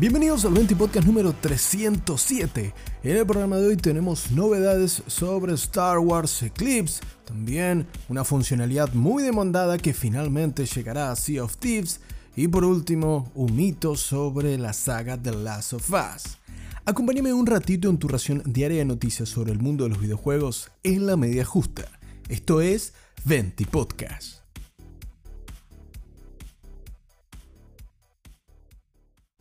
Bienvenidos al 20 Podcast número 307. En el programa de hoy tenemos novedades sobre Star Wars Eclipse, también una funcionalidad muy demandada que finalmente llegará a Sea of Thieves y por último un mito sobre la saga The Last of Us. Acompáñame un ratito en tu ración diaria de noticias sobre el mundo de los videojuegos en la media justa. Esto es 20 Podcast.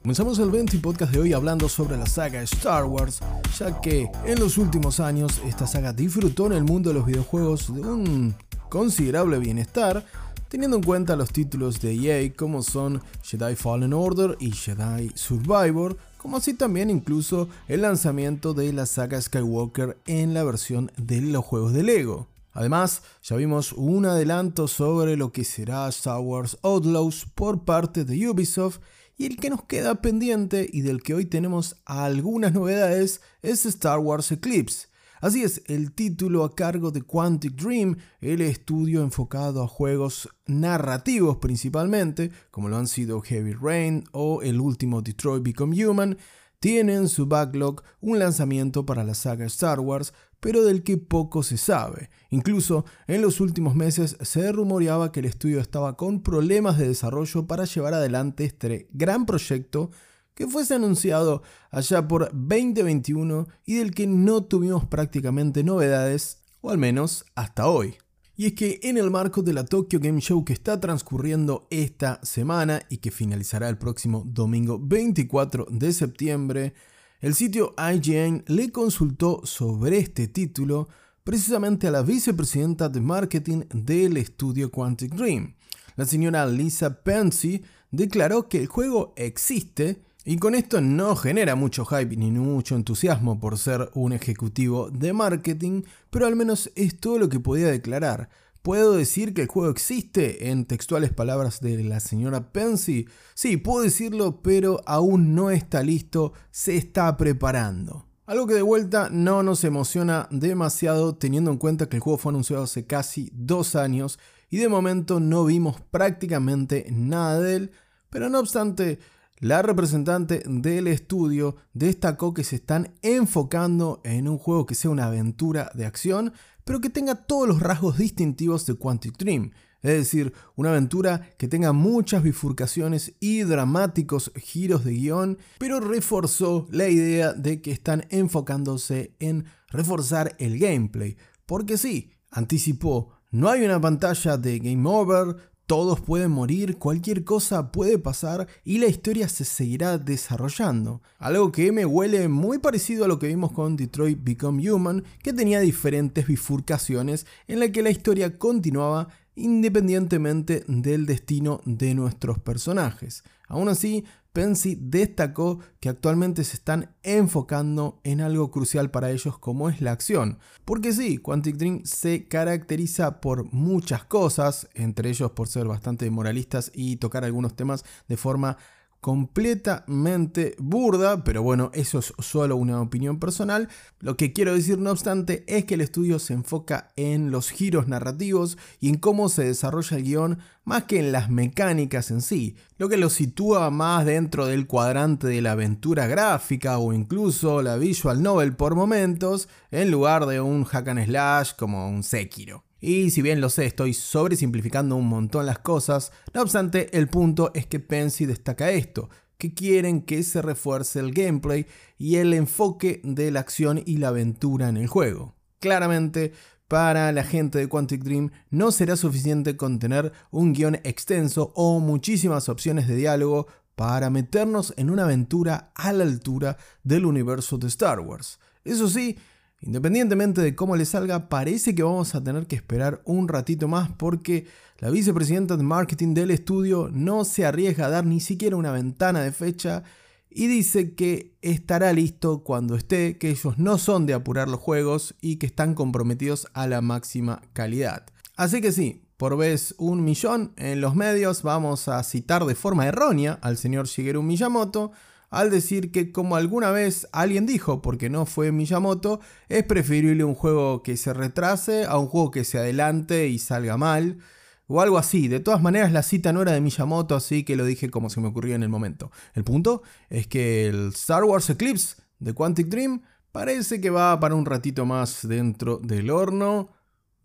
Comenzamos el 20 podcast de hoy hablando sobre la saga Star Wars, ya que en los últimos años esta saga disfrutó en el mundo de los videojuegos de un considerable bienestar, teniendo en cuenta los títulos de EA como son Jedi Fallen Order y Jedi Survivor, como así también incluso el lanzamiento de la saga Skywalker en la versión de los juegos de Lego. Además, ya vimos un adelanto sobre lo que será Star Wars Outlaws por parte de Ubisoft y el que nos queda pendiente y del que hoy tenemos algunas novedades es Star Wars Eclipse. Así es, el título a cargo de Quantic Dream, el estudio enfocado a juegos narrativos principalmente, como lo han sido Heavy Rain o el último Detroit Become Human, tiene en su backlog un lanzamiento para la saga Star Wars, pero del que poco se sabe. Incluso en los últimos meses se rumoreaba que el estudio estaba con problemas de desarrollo para llevar adelante este gran proyecto que fuese anunciado allá por 2021 y del que no tuvimos prácticamente novedades, o al menos hasta hoy. Y es que en el marco de la Tokyo Game Show que está transcurriendo esta semana y que finalizará el próximo domingo 24 de septiembre, el sitio IGN le consultó sobre este título precisamente a la vicepresidenta de marketing del estudio Quantic Dream. La señora Lisa Pensy declaró que el juego existe y con esto no genera mucho hype ni mucho entusiasmo por ser un ejecutivo de marketing, pero al menos es todo lo que podía declarar. ¿Puedo decir que el juego existe? En textuales palabras de la señora Pensy. Sí, puedo decirlo, pero aún no está listo, se está preparando. Algo que de vuelta no nos emociona demasiado teniendo en cuenta que el juego fue anunciado hace casi dos años y de momento no vimos prácticamente nada de él, pero no obstante, la representante del estudio destacó que se están enfocando en un juego que sea una aventura de acción, pero que tenga todos los rasgos distintivos de Quantic Dream. Es decir, una aventura que tenga muchas bifurcaciones y dramáticos giros de guion, pero reforzó la idea de que están enfocándose en reforzar el gameplay. Porque sí, anticipó, no hay una pantalla de Game Over, todos pueden morir, cualquier cosa puede pasar y la historia se seguirá desarrollando. Algo que me huele muy parecido a lo que vimos con Detroit Become Human, que tenía diferentes bifurcaciones en la que la historia continuaba independientemente del destino de nuestros personajes. Aún así, Pensy destacó que actualmente se están enfocando en algo crucial para ellos como es la acción. Porque sí, Quantic Dream se caracteriza por muchas cosas, entre ellos por ser bastante moralistas y tocar algunos temas de forma completamente burda, pero bueno, eso es solo una opinión personal. Lo que quiero decir, no obstante, es que el estudio se enfoca en los giros narrativos y en cómo se desarrolla el guion más que en las mecánicas en sí, lo que lo sitúa más dentro del cuadrante de la aventura gráfica o incluso la visual novel por momentos, en lugar de un hack and slash como un Sekiro. Y si bien lo sé, estoy sobresimplificando un montón las cosas, no obstante, el punto es que Pensy destaca esto, que quieren que se refuerce el gameplay y el enfoque de la acción y la aventura en el juego. Claramente, para la gente de Quantic Dream no será suficiente con tener un guion extenso o muchísimas opciones de diálogo para meternos en una aventura a la altura del universo de Star Wars. Eso sí, Independientemente de cómo le salga, parece que vamos a tener que esperar un ratito más porque la vicepresidenta de marketing del estudio no se arriesga a dar ni siquiera una ventana de fecha y dice que estará listo cuando esté, que ellos no son de apurar los juegos y que están comprometidos a la máxima calidad. Así que sí, por vez un millón en los medios vamos a citar de forma errónea al señor Shigeru Miyamoto, al decir que como alguna vez alguien dijo, porque no fue Miyamoto, es preferible un juego que se retrase a un juego que se adelante y salga mal. o algo así. De todas maneras, la cita no era de Miyamoto, así que lo dije como se me ocurría en el momento. El punto es que el Star Wars Eclipse de Quantic Dream parece que va para un ratito más dentro del horno.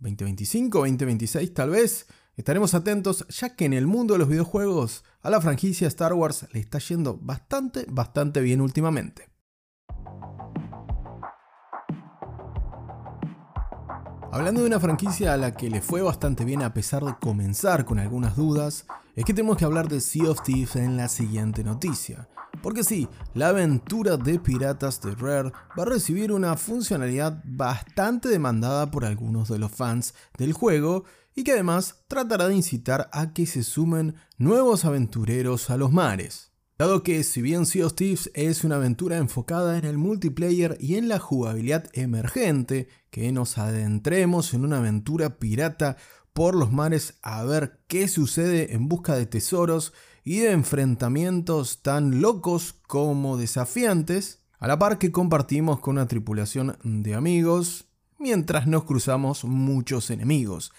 2025, 2026 tal vez. Estaremos atentos ya que en el mundo de los videojuegos a la franquicia Star Wars le está yendo bastante, bastante bien últimamente. Hablando de una franquicia a la que le fue bastante bien a pesar de comenzar con algunas dudas, es que tenemos que hablar de Sea of Thieves en la siguiente noticia. Porque sí, la aventura de piratas de Rare va a recibir una funcionalidad bastante demandada por algunos de los fans del juego y que además tratará de incitar a que se sumen nuevos aventureros a los mares. Dado que si bien Sea of Thieves es una aventura enfocada en el multiplayer y en la jugabilidad emergente, que nos adentremos en una aventura pirata por los mares a ver qué sucede en busca de tesoros y de enfrentamientos tan locos como desafiantes, a la par que compartimos con una tripulación de amigos mientras nos cruzamos muchos enemigos.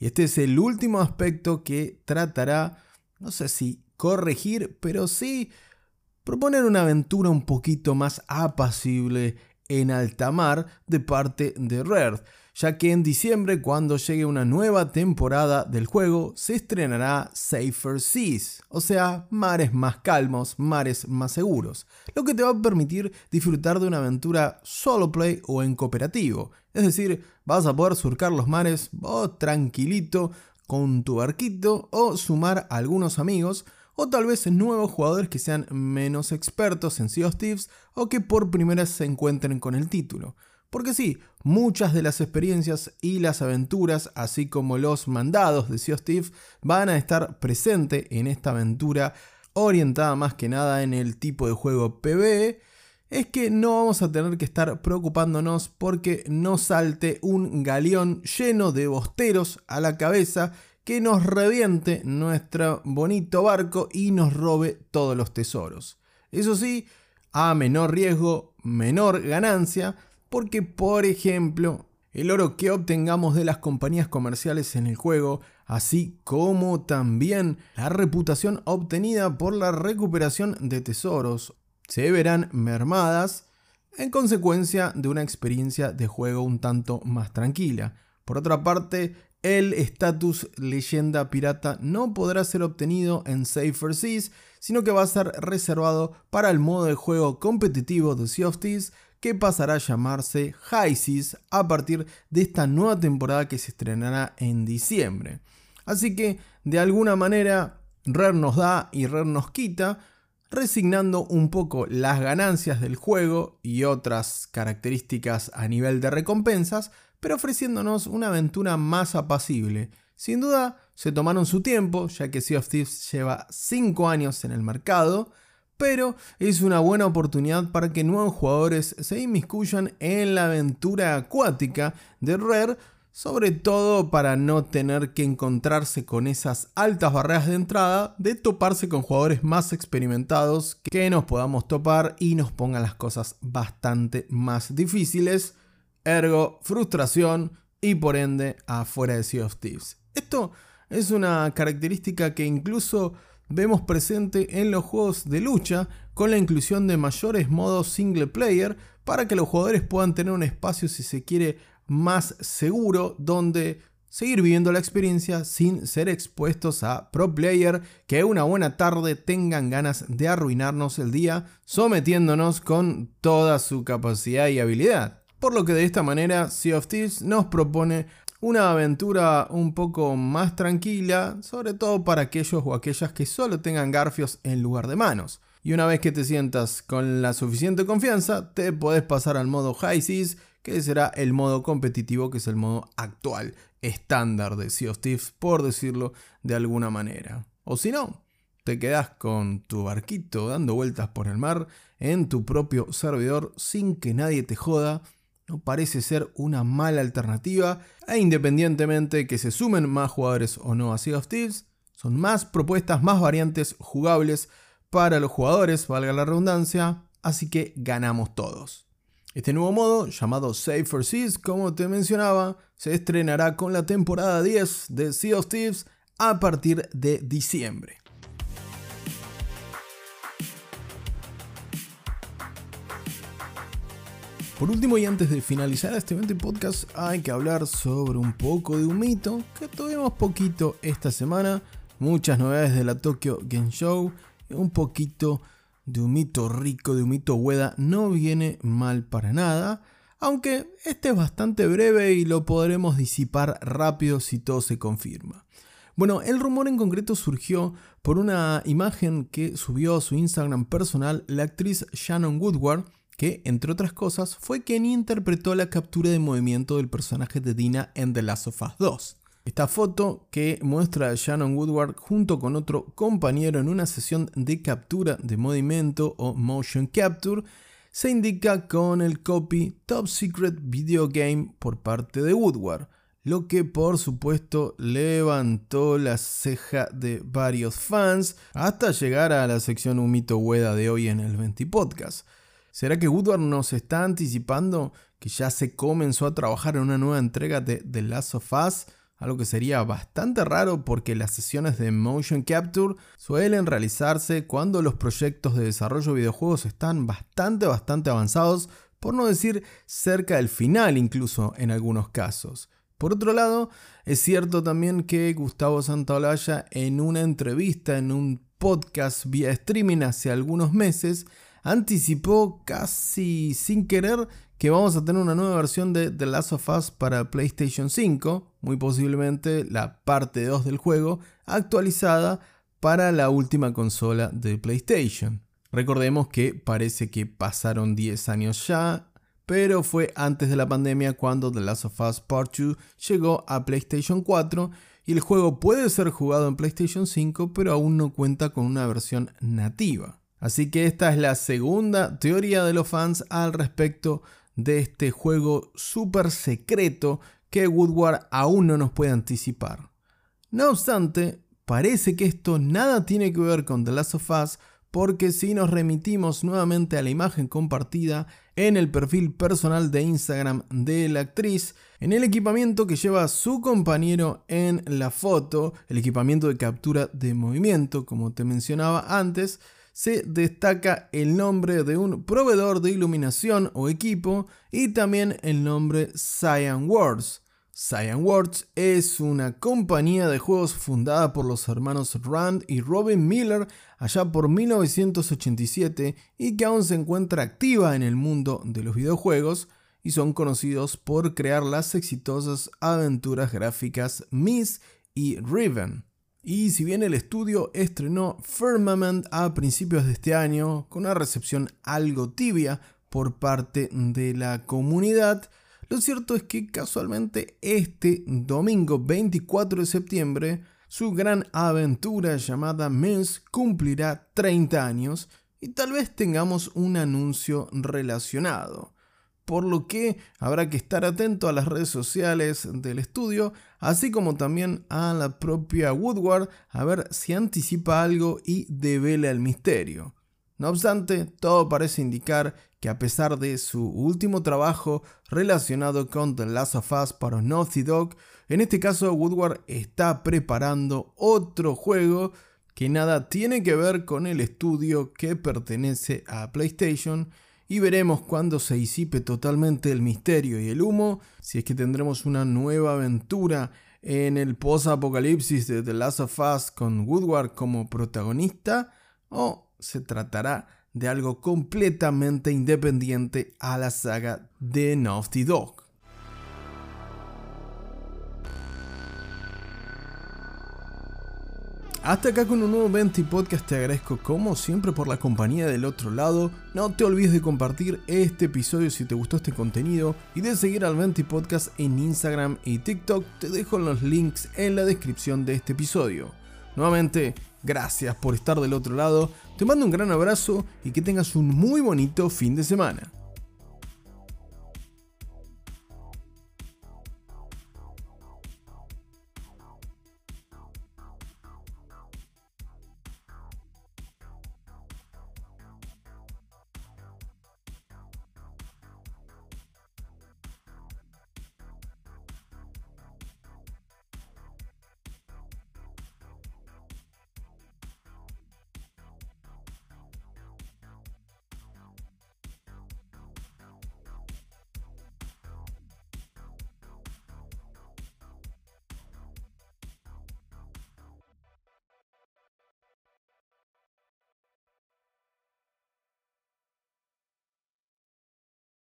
Y este es el último aspecto que tratará, no sé si corregir, pero sí proponer una aventura un poquito más apacible en alta mar de parte de Rare, ya que en diciembre cuando llegue una nueva temporada del juego se estrenará Safer Seas, o sea, mares más calmos, mares más seguros, lo que te va a permitir disfrutar de una aventura solo play o en cooperativo, es decir, vas a poder surcar los mares vos tranquilito con tu barquito o sumar a algunos amigos o tal vez nuevos jugadores que sean menos expertos en Sea of Thieves o que por primera se encuentren con el título. Porque sí, muchas de las experiencias y las aventuras, así como los mandados de Sea of Thieves, van a estar presentes en esta aventura orientada más que nada en el tipo de juego PvE, es que no vamos a tener que estar preocupándonos porque no salte un galeón lleno de bosteros a la cabeza que nos reviente nuestro bonito barco y nos robe todos los tesoros. Eso sí, a menor riesgo, menor ganancia, porque por ejemplo, el oro que obtengamos de las compañías comerciales en el juego, así como también la reputación obtenida por la recuperación de tesoros, se verán mermadas en consecuencia de una experiencia de juego un tanto más tranquila. Por otra parte, el estatus leyenda pirata no podrá ser obtenido en Safer Seas, sino que va a ser reservado para el modo de juego competitivo de Sea of Thieves, que pasará a llamarse High Seas a partir de esta nueva temporada que se estrenará en diciembre. Así que, de alguna manera, Rare nos da y Rare nos quita, resignando un poco las ganancias del juego y otras características a nivel de recompensas pero ofreciéndonos una aventura más apacible. Sin duda, se tomaron su tiempo, ya que Sea of Thieves lleva 5 años en el mercado, pero es una buena oportunidad para que nuevos jugadores se inmiscuyan en la aventura acuática de Rare, sobre todo para no tener que encontrarse con esas altas barreras de entrada, de toparse con jugadores más experimentados que nos podamos topar y nos pongan las cosas bastante más difíciles ergo frustración y por ende afuera de Sea of Thieves. Esto es una característica que incluso vemos presente en los juegos de lucha con la inclusión de mayores modos single player para que los jugadores puedan tener un espacio si se quiere más seguro donde seguir viviendo la experiencia sin ser expuestos a pro player que una buena tarde tengan ganas de arruinarnos el día sometiéndonos con toda su capacidad y habilidad. Por lo que de esta manera Sea of Thieves nos propone una aventura un poco más tranquila, sobre todo para aquellos o aquellas que solo tengan garfios en lugar de manos. Y una vez que te sientas con la suficiente confianza, te podés pasar al modo High Seas, que será el modo competitivo, que es el modo actual, estándar de Sea of Thieves, por decirlo de alguna manera. O si no, te quedas con tu barquito dando vueltas por el mar en tu propio servidor sin que nadie te joda no parece ser una mala alternativa e independientemente que se sumen más jugadores o no a Sea of Thieves, son más propuestas, más variantes jugables para los jugadores, valga la redundancia, así que ganamos todos. Este nuevo modo, llamado Safer Seas, como te mencionaba, se estrenará con la temporada 10 de Sea of Thieves a partir de diciembre. Por último y antes de finalizar este evento y podcast hay que hablar sobre un poco de un mito que tuvimos poquito esta semana, muchas novedades de la Tokyo Game Show, un poquito de un mito rico, de un mito Ueda, no viene mal para nada, aunque este es bastante breve y lo podremos disipar rápido si todo se confirma. Bueno, el rumor en concreto surgió por una imagen que subió a su Instagram personal la actriz Shannon Woodward, que, entre otras cosas, fue quien interpretó la captura de movimiento del personaje de Dina en The Last of Us 2. Esta foto que muestra a Shannon Woodward junto con otro compañero en una sesión de captura de movimiento o motion capture se indica con el copy Top Secret Video Game por parte de Woodward, lo que por supuesto levantó la ceja de varios fans hasta llegar a la sección Un mito Hueda de hoy en el 20 Podcast. ¿Será que Woodward nos está anticipando que ya se comenzó a trabajar en una nueva entrega de The Last of Us? Algo que sería bastante raro porque las sesiones de motion capture suelen realizarse cuando los proyectos de desarrollo de videojuegos están bastante bastante avanzados, por no decir cerca del final incluso en algunos casos. Por otro lado, es cierto también que Gustavo Santaolalla en una entrevista en un podcast vía streaming hace algunos meses anticipó casi sin querer que vamos a tener una nueva versión de The Last of Us para PlayStation 5, muy posiblemente la parte 2 del juego, actualizada para la última consola de PlayStation. Recordemos que parece que pasaron 10 años ya, pero fue antes de la pandemia cuando The Last of Us Part 2 llegó a PlayStation 4 y el juego puede ser jugado en PlayStation 5, pero aún no cuenta con una versión nativa. Así que esta es la segunda teoría de los fans al respecto de este juego súper secreto que Woodward aún no nos puede anticipar. No obstante, parece que esto nada tiene que ver con The Last of Us porque si nos remitimos nuevamente a la imagen compartida en el perfil personal de Instagram de la actriz, en el equipamiento que lleva su compañero en la foto, el equipamiento de captura de movimiento, como te mencionaba antes, se destaca el nombre de un proveedor de iluminación o equipo y también el nombre Cyan Words. Cyan Words es una compañía de juegos fundada por los hermanos Rand y Robin Miller allá por 1987 y que aún se encuentra activa en el mundo de los videojuegos y son conocidos por crear las exitosas aventuras gráficas Miss y Riven. Y si bien el estudio estrenó Firmament a principios de este año, con una recepción algo tibia por parte de la comunidad, lo cierto es que casualmente este domingo 24 de septiembre, su gran aventura llamada Mens cumplirá 30 años y tal vez tengamos un anuncio relacionado por lo que habrá que estar atento a las redes sociales del estudio, así como también a la propia Woodward, a ver si anticipa algo y devela el misterio. No obstante, todo parece indicar que a pesar de su último trabajo relacionado con The Last of Us para Naughty Dog, en este caso Woodward está preparando otro juego que nada tiene que ver con el estudio que pertenece a PlayStation y veremos cuando se disipe totalmente el misterio y el humo, si es que tendremos una nueva aventura en el post-apocalipsis de The Last of Us con Woodward como protagonista, o se tratará de algo completamente independiente a la saga de Naughty Dog. Hasta acá con un nuevo Venti Podcast, te agradezco como siempre por la compañía del otro lado. No te olvides de compartir este episodio si te gustó este contenido y de seguir al Venti Podcast en Instagram y TikTok. Te dejo los links en la descripción de este episodio. Nuevamente, gracias por estar del otro lado. Te mando un gran abrazo y que tengas un muy bonito fin de semana.